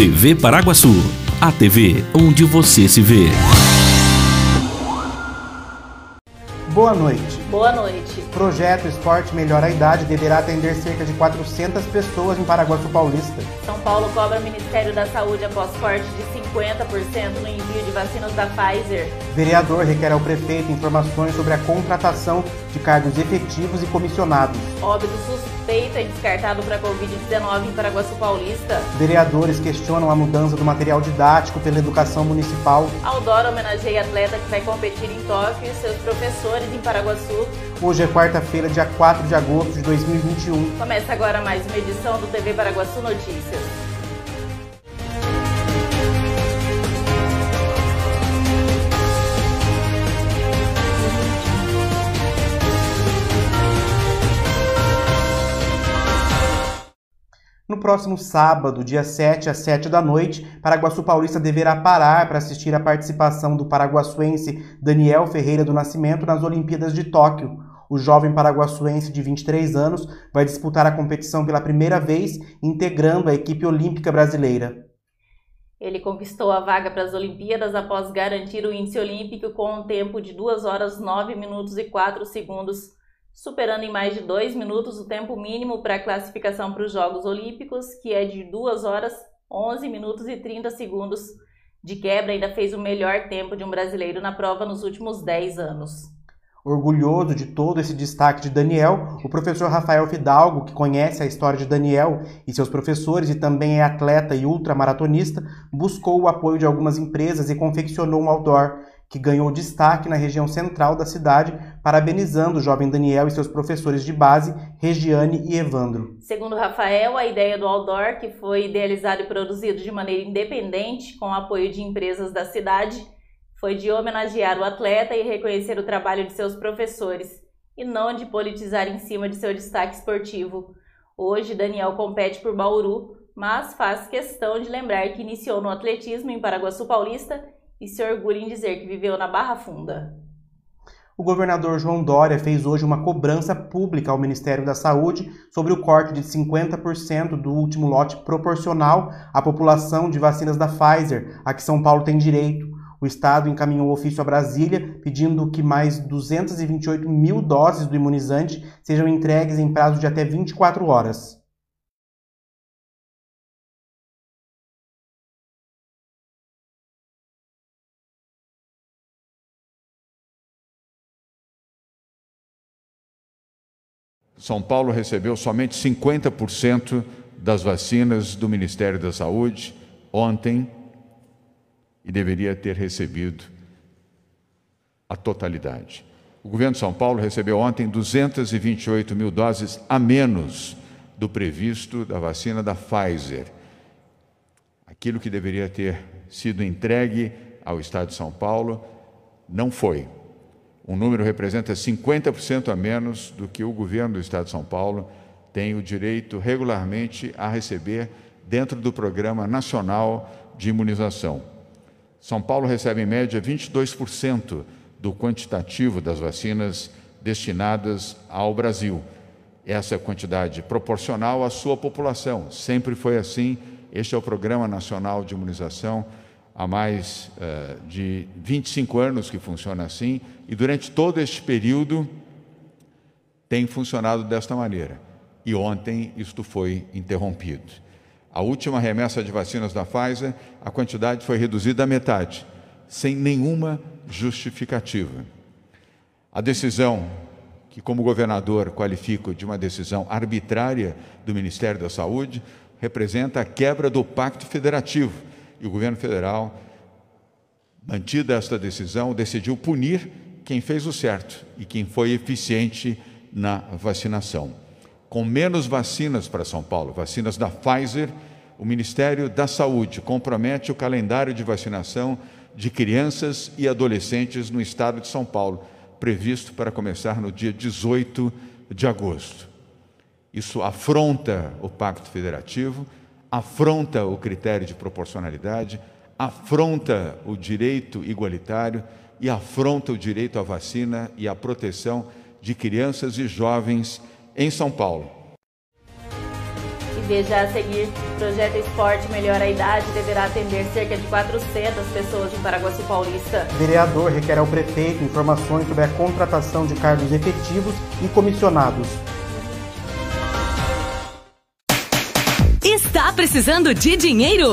TV Paraguaçu, a TV onde você se vê. Boa noite. Boa noite. Projeto Esporte Melhora a Idade deverá atender cerca de 400 pessoas em Paraguaçu Paulista. São Paulo cobra o Ministério da Saúde após corte de 50% no envio de vacinas da Pfizer. Vereador requer ao prefeito informações sobre a contratação de cargos efetivos e comissionados. Óbito suspeita e descartado para Covid-19 em Paraguaçu Paulista. Vereadores questionam a mudança do material didático pela educação municipal. Aldora homenageia atleta que vai competir em Tóquio e seus professores em Paraguaçu. Hoje é quarta-feira, dia 4 de agosto de 2021. Começa agora mais uma edição do TV Paraguaçu Notícias. Próximo sábado, dia 7 às 7 da noite, Paraguaçu Paulista deverá parar para assistir a participação do paraguaçuense Daniel Ferreira do Nascimento nas Olimpíadas de Tóquio. O jovem paraguaçuense de 23 anos vai disputar a competição pela primeira vez, integrando a equipe olímpica brasileira. Ele conquistou a vaga para as Olimpíadas após garantir o índice olímpico com um tempo de 2 horas 9 minutos e 4 segundos superando em mais de 2 minutos o tempo mínimo para a classificação para os Jogos Olímpicos, que é de 2 horas 11 minutos e 30 segundos. De quebra, ainda fez o melhor tempo de um brasileiro na prova nos últimos 10 anos. Orgulhoso de todo esse destaque de Daniel, o professor Rafael Fidalgo, que conhece a história de Daniel e seus professores e também é atleta e ultramaratonista, buscou o apoio de algumas empresas e confeccionou um outdoor que ganhou destaque na região central da cidade, parabenizando o jovem Daniel e seus professores de base, Regiane e Evandro. Segundo Rafael, a ideia do outdoor, que foi idealizado e produzido de maneira independente, com o apoio de empresas da cidade, foi de homenagear o atleta e reconhecer o trabalho de seus professores, e não de politizar em cima de seu destaque esportivo. Hoje, Daniel compete por Bauru, mas faz questão de lembrar que iniciou no atletismo em Paraguaçu Paulista e se orgulha em dizer que viveu na Barra Funda. O governador João Dória fez hoje uma cobrança pública ao Ministério da Saúde sobre o corte de 50% do último lote proporcional à população de vacinas da Pfizer, a que São Paulo tem direito. O Estado encaminhou ofício a Brasília pedindo que mais 228 mil doses do imunizante sejam entregues em prazo de até 24 horas. São Paulo recebeu somente 50% das vacinas do Ministério da Saúde ontem e deveria ter recebido a totalidade. O governo de São Paulo recebeu ontem 228 mil doses a menos do previsto da vacina da Pfizer. Aquilo que deveria ter sido entregue ao Estado de São Paulo não foi. Um número representa 50% a menos do que o governo do Estado de São Paulo tem o direito regularmente a receber dentro do Programa Nacional de Imunização. São Paulo recebe, em média, 22% do quantitativo das vacinas destinadas ao Brasil. Essa quantidade proporcional à sua população. Sempre foi assim. Este é o Programa Nacional de Imunização há mais uh, de 25 anos que funciona assim, e durante todo este período tem funcionado desta maneira. E ontem isto foi interrompido. A última remessa de vacinas da Pfizer, a quantidade foi reduzida à metade, sem nenhuma justificativa. A decisão, que como governador qualifico de uma decisão arbitrária do Ministério da Saúde, representa a quebra do pacto federativo e o governo federal, mantida esta decisão, decidiu punir quem fez o certo e quem foi eficiente na vacinação. Com menos vacinas para São Paulo, vacinas da Pfizer, o Ministério da Saúde compromete o calendário de vacinação de crianças e adolescentes no estado de São Paulo, previsto para começar no dia 18 de agosto. Isso afronta o Pacto Federativo afronta o critério de proporcionalidade, afronta o direito igualitário e afronta o direito à vacina e à proteção de crianças e jovens em São Paulo. Veja a seguir, projeto Esporte Melhora a Idade deverá atender cerca de 400 pessoas em Paraguaçu Paulista. Vereador requer ao prefeito informações sobre a contratação de cargos efetivos e comissionados. Está precisando de dinheiro?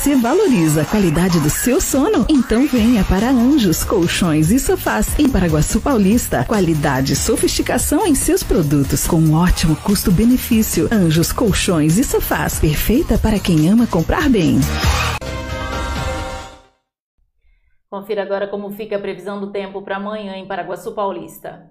Você valoriza a qualidade do seu sono? Então venha para Anjos Colchões e Sofás em Paraguaçu Paulista. Qualidade e sofisticação em seus produtos com um ótimo custo-benefício. Anjos Colchões e Sofás, perfeita para quem ama comprar bem. Confira agora como fica a previsão do tempo para amanhã em Paraguaçu Paulista.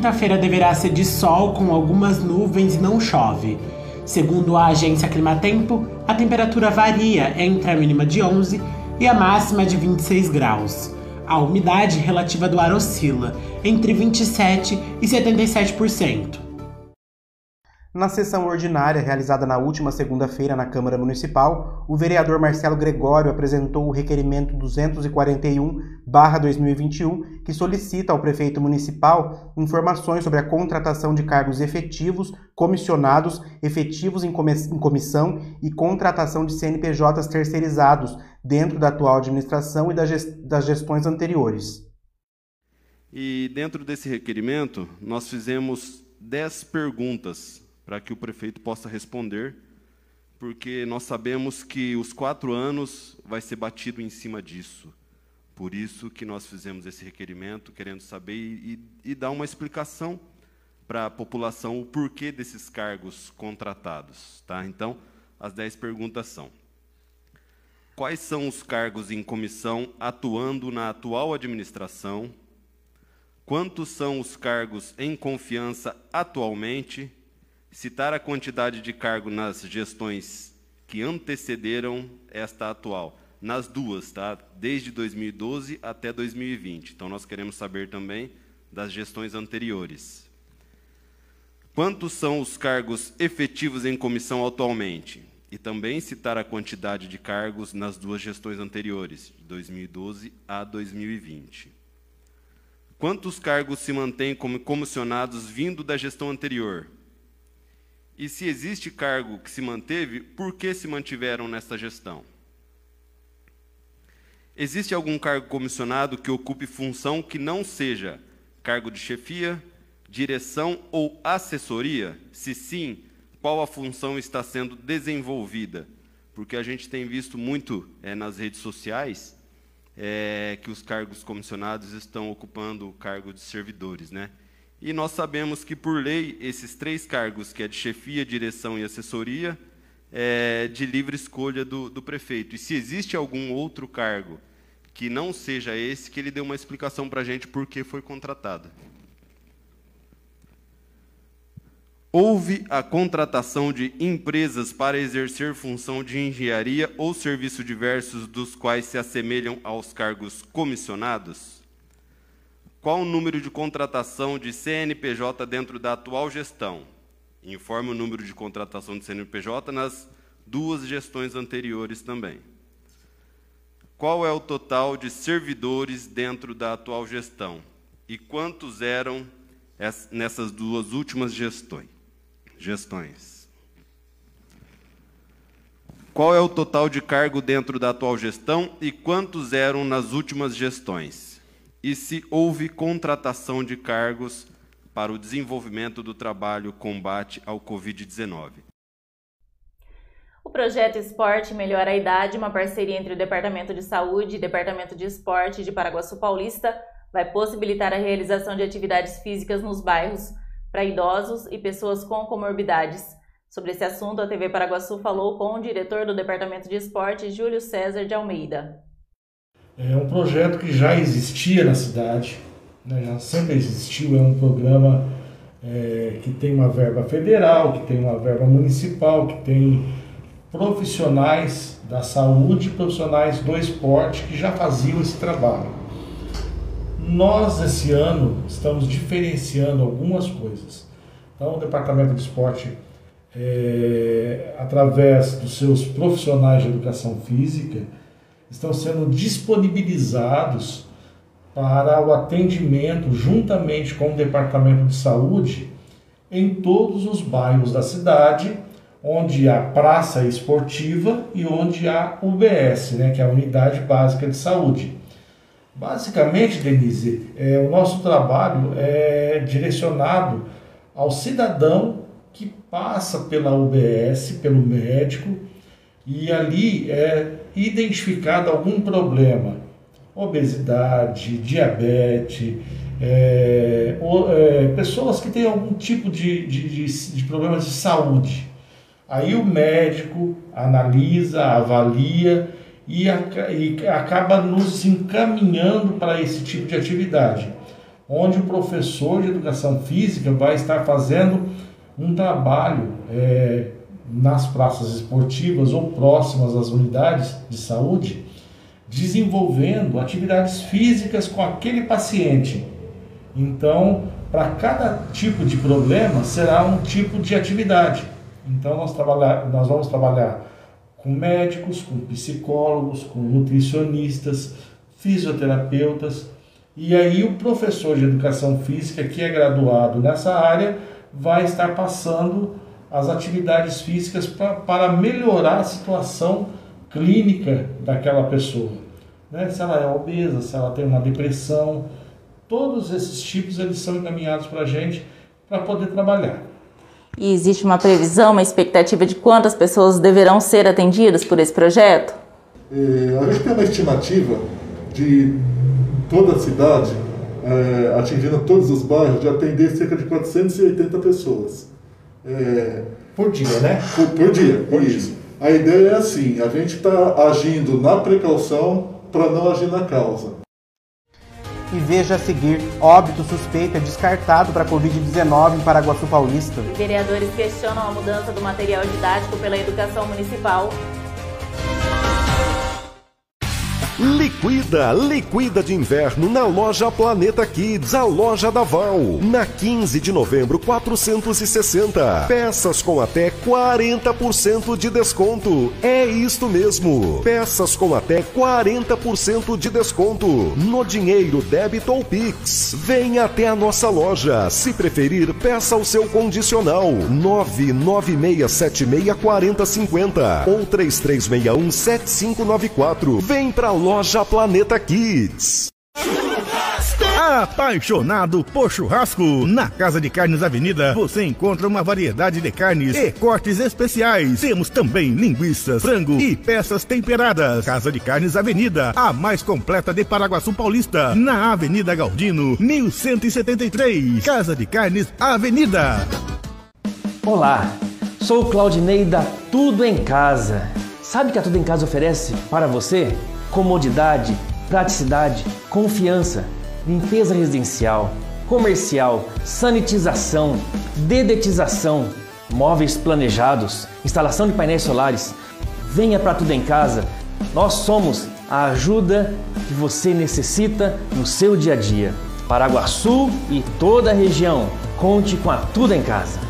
Quinta-feira deverá ser de sol com algumas nuvens e não chove. Segundo a agência Climatempo, a temperatura varia entre a mínima de 11 e a máxima de 26 graus. A umidade relativa do ar oscila entre 27 e 77%. Na sessão ordinária realizada na última segunda-feira na Câmara Municipal, o vereador Marcelo Gregório apresentou o requerimento 241-2021, que solicita ao prefeito municipal informações sobre a contratação de cargos efetivos, comissionados, efetivos em comissão e contratação de CNPJs terceirizados dentro da atual administração e das gestões anteriores. E dentro desse requerimento, nós fizemos 10 perguntas para que o prefeito possa responder, porque nós sabemos que os quatro anos vai ser batido em cima disso. Por isso que nós fizemos esse requerimento, querendo saber e, e dar uma explicação para a população o porquê desses cargos contratados. Tá? Então, as dez perguntas são: Quais são os cargos em comissão atuando na atual administração? Quantos são os cargos em confiança atualmente? Citar a quantidade de cargo nas gestões que antecederam esta atual, nas duas, tá? Desde 2012 até 2020. Então nós queremos saber também das gestões anteriores. Quantos são os cargos efetivos em comissão atualmente? E também citar a quantidade de cargos nas duas gestões anteriores, de 2012 a 2020. Quantos cargos se mantêm como comissionados vindo da gestão anterior? E se existe cargo que se manteve, por que se mantiveram nesta gestão? Existe algum cargo comissionado que ocupe função que não seja cargo de chefia, direção ou assessoria? Se sim, qual a função está sendo desenvolvida? Porque a gente tem visto muito é, nas redes sociais é, que os cargos comissionados estão ocupando o cargo de servidores, né? E nós sabemos que, por lei, esses três cargos, que é de chefia, direção e assessoria, é de livre escolha do, do prefeito. E se existe algum outro cargo que não seja esse, que ele dê uma explicação para a gente por que foi contratado. Houve a contratação de empresas para exercer função de engenharia ou serviço diversos dos quais se assemelham aos cargos comissionados? Qual o número de contratação de CNPJ dentro da atual gestão? Informe o número de contratação de CNPJ nas duas gestões anteriores também. qual é o total de servidores dentro da atual gestão e quantos eram nessas duas últimas gestões? gestões. Qual é o total de cargo dentro da atual gestão e quantos eram nas últimas gestões? E se houve contratação de cargos para o desenvolvimento do trabalho combate ao Covid-19? O projeto Esporte Melhora a Idade, uma parceria entre o Departamento de Saúde e Departamento de Esporte de Paraguaçu Paulista, vai possibilitar a realização de atividades físicas nos bairros para idosos e pessoas com comorbidades. Sobre esse assunto, a TV Paraguaçu falou com o diretor do Departamento de Esporte, Júlio César de Almeida. É um projeto que já existia na cidade, né, já sempre existiu, é um programa é, que tem uma verba federal, que tem uma verba municipal, que tem profissionais da saúde, profissionais do esporte que já faziam esse trabalho. Nós, esse ano, estamos diferenciando algumas coisas. Então, o Departamento de Esporte, é, através dos seus profissionais de educação física, estão sendo disponibilizados para o atendimento, juntamente com o Departamento de Saúde, em todos os bairros da cidade, onde há praça esportiva e onde há UBS, né, que é a Unidade Básica de Saúde. Basicamente, Denise, é, o nosso trabalho é direcionado ao cidadão que passa pela UBS, pelo médico, e ali é identificado algum problema, obesidade, diabetes, é, ou, é, pessoas que têm algum tipo de, de, de, de problemas de saúde. Aí o médico analisa, avalia e, e acaba nos encaminhando para esse tipo de atividade, onde o professor de educação física vai estar fazendo um trabalho é, nas praças esportivas ou próximas às unidades de saúde, desenvolvendo atividades físicas com aquele paciente. Então, para cada tipo de problema, será um tipo de atividade. Então, nós, trabalhar, nós vamos trabalhar com médicos, com psicólogos, com nutricionistas, fisioterapeutas. E aí o professor de educação física que é graduado nessa área vai estar passando as atividades físicas pra, para melhorar a situação clínica daquela pessoa. Né? Se ela é obesa, se ela tem uma depressão, todos esses tipos eles são encaminhados para a gente para poder trabalhar. E existe uma previsão, uma expectativa de quantas pessoas deverão ser atendidas por esse projeto? É, a gente tem uma estimativa de toda a cidade, é, atingindo todos os bairros, de atender cerca de 480 pessoas. É, por dia, né? Por, por dia, por isso. Dia. A ideia é assim, a gente está agindo na precaução para não agir na causa e veja a seguir: óbito suspeito é descartado para Covid-19 em Paraguaçu Paulista. Vereadores questionam a mudança do material didático pela educação municipal. Liquida, liquida de inverno na loja Planeta Kids, a loja da Val. Na 15 de novembro, 460. Peças com até 40% de desconto. É isto mesmo. Peças com até 40% de desconto. No dinheiro débito ou Pix. Venha até a nossa loja. Se preferir, peça o seu condicional. 996764050 ou 33617594. Vem pra loja Loja Planeta Kids. Apaixonado por churrasco? Na Casa de Carnes Avenida você encontra uma variedade de carnes e cortes especiais. Temos também linguiças, frango e peças temperadas. Casa de Carnes Avenida, a mais completa de Paraguaçu Paulista, na Avenida Galdino, 1173. Casa de Carnes Avenida. Olá, sou o Claudinei da Tudo em Casa. Sabe o que a Tudo em Casa oferece para você? Comodidade, praticidade, confiança, limpeza residencial, comercial, sanitização, dedetização, móveis planejados, instalação de painéis solares. Venha para tudo em casa. Nós somos a ajuda que você necessita no seu dia a dia. Paraguaçu e toda a região. Conte com a Tudo em Casa.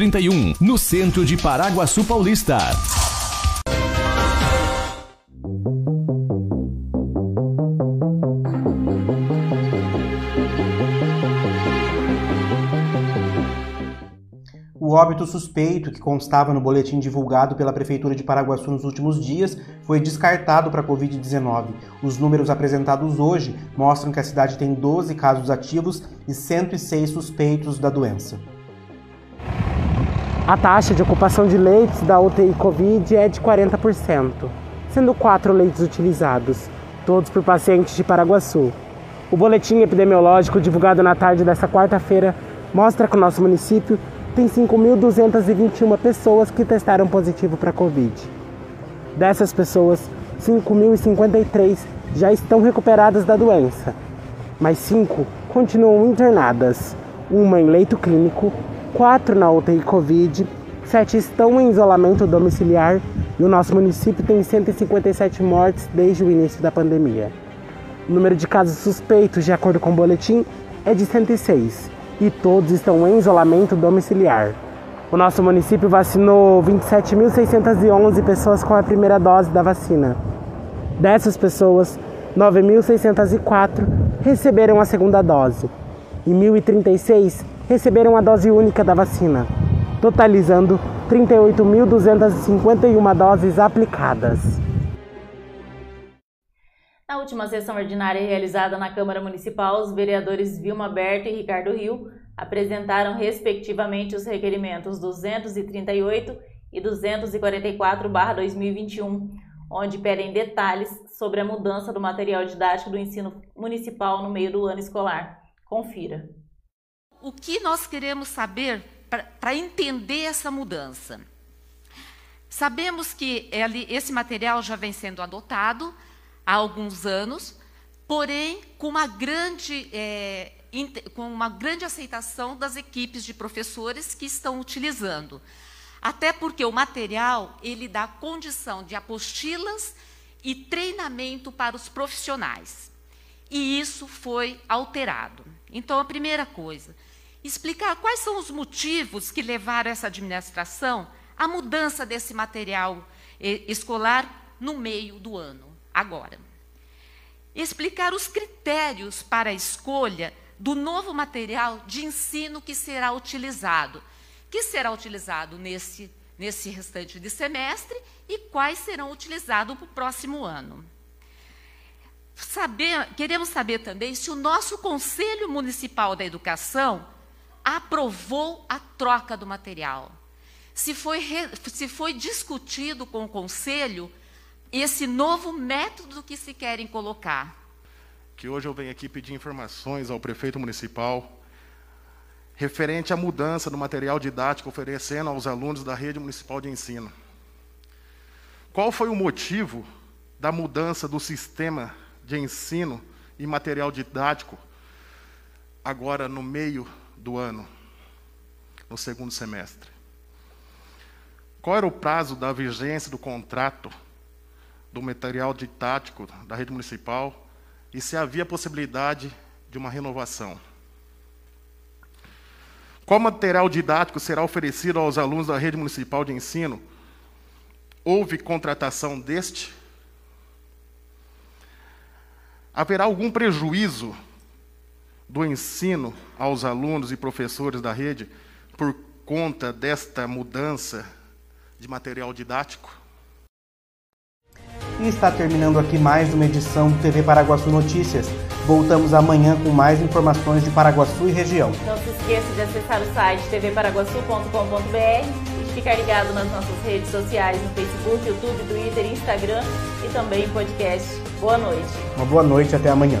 31, no centro de Paraguaçu Paulista. O óbito suspeito, que constava no boletim divulgado pela Prefeitura de Paraguaçu nos últimos dias, foi descartado para a Covid-19. Os números apresentados hoje mostram que a cidade tem 12 casos ativos e 106 suspeitos da doença. A taxa de ocupação de leitos da UTI Covid é de 40%, sendo quatro leitos utilizados, todos por pacientes de Paraguaçu. O boletim epidemiológico divulgado na tarde desta quarta-feira mostra que o nosso município tem 5.221 pessoas que testaram positivo para Covid. Dessas pessoas, 5.053 já estão recuperadas da doença, mas cinco continuam internadas, uma em leito clínico quatro na UTI Covid, sete estão em isolamento domiciliar e o nosso município tem 157 mortes desde o início da pandemia. O número de casos suspeitos, de acordo com o boletim, é de 106 e todos estão em isolamento domiciliar. O nosso município vacinou 27.611 pessoas com a primeira dose da vacina. Dessas pessoas, 9.604 receberam a segunda dose e 1.036 receberam a dose única da vacina, totalizando 38.251 doses aplicadas. Na última sessão ordinária realizada na Câmara Municipal, os vereadores Vilma Berto e Ricardo Rio apresentaram respectivamente os requerimentos 238 e 244/2021, onde pedem detalhes sobre a mudança do material didático do ensino municipal no meio do ano escolar. Confira o que nós queremos saber para entender essa mudança? Sabemos que ele, esse material já vem sendo adotado há alguns anos, porém com uma grande, é, com uma grande aceitação das equipes de professores que estão utilizando. Até porque o material ele dá condição de apostilas e treinamento para os profissionais. E isso foi alterado. Então, a primeira coisa, explicar quais são os motivos que levaram essa administração à mudança desse material escolar no meio do ano, agora. Explicar os critérios para a escolha do novo material de ensino que será utilizado, que será utilizado nesse, nesse restante de semestre e quais serão utilizados para o próximo ano. Saber, queremos saber também se o nosso Conselho Municipal da Educação aprovou a troca do material. Se foi, se foi discutido com o conselho esse novo método que se querem colocar. Que hoje eu venho aqui pedir informações ao prefeito municipal referente à mudança do material didático oferecendo aos alunos da rede municipal de ensino. Qual foi o motivo da mudança do sistema de ensino e material didático agora no meio do ano, no segundo semestre. Qual era o prazo da vigência do contrato do material didático da rede municipal e se havia possibilidade de uma renovação? Qual material didático será oferecido aos alunos da rede municipal de ensino? Houve contratação deste? Haverá algum prejuízo do ensino aos alunos e professores da rede por conta desta mudança de material didático? E está terminando aqui mais uma edição do TV Paraguaçu Notícias. Voltamos amanhã com mais informações de Paraguaçu e região. Não se esqueça de acessar o site tvparaguaçu.com.br e de ficar ligado nas nossas redes sociais no Facebook, YouTube, Twitter, Instagram e também em podcast. Boa noite. Uma boa noite até amanhã.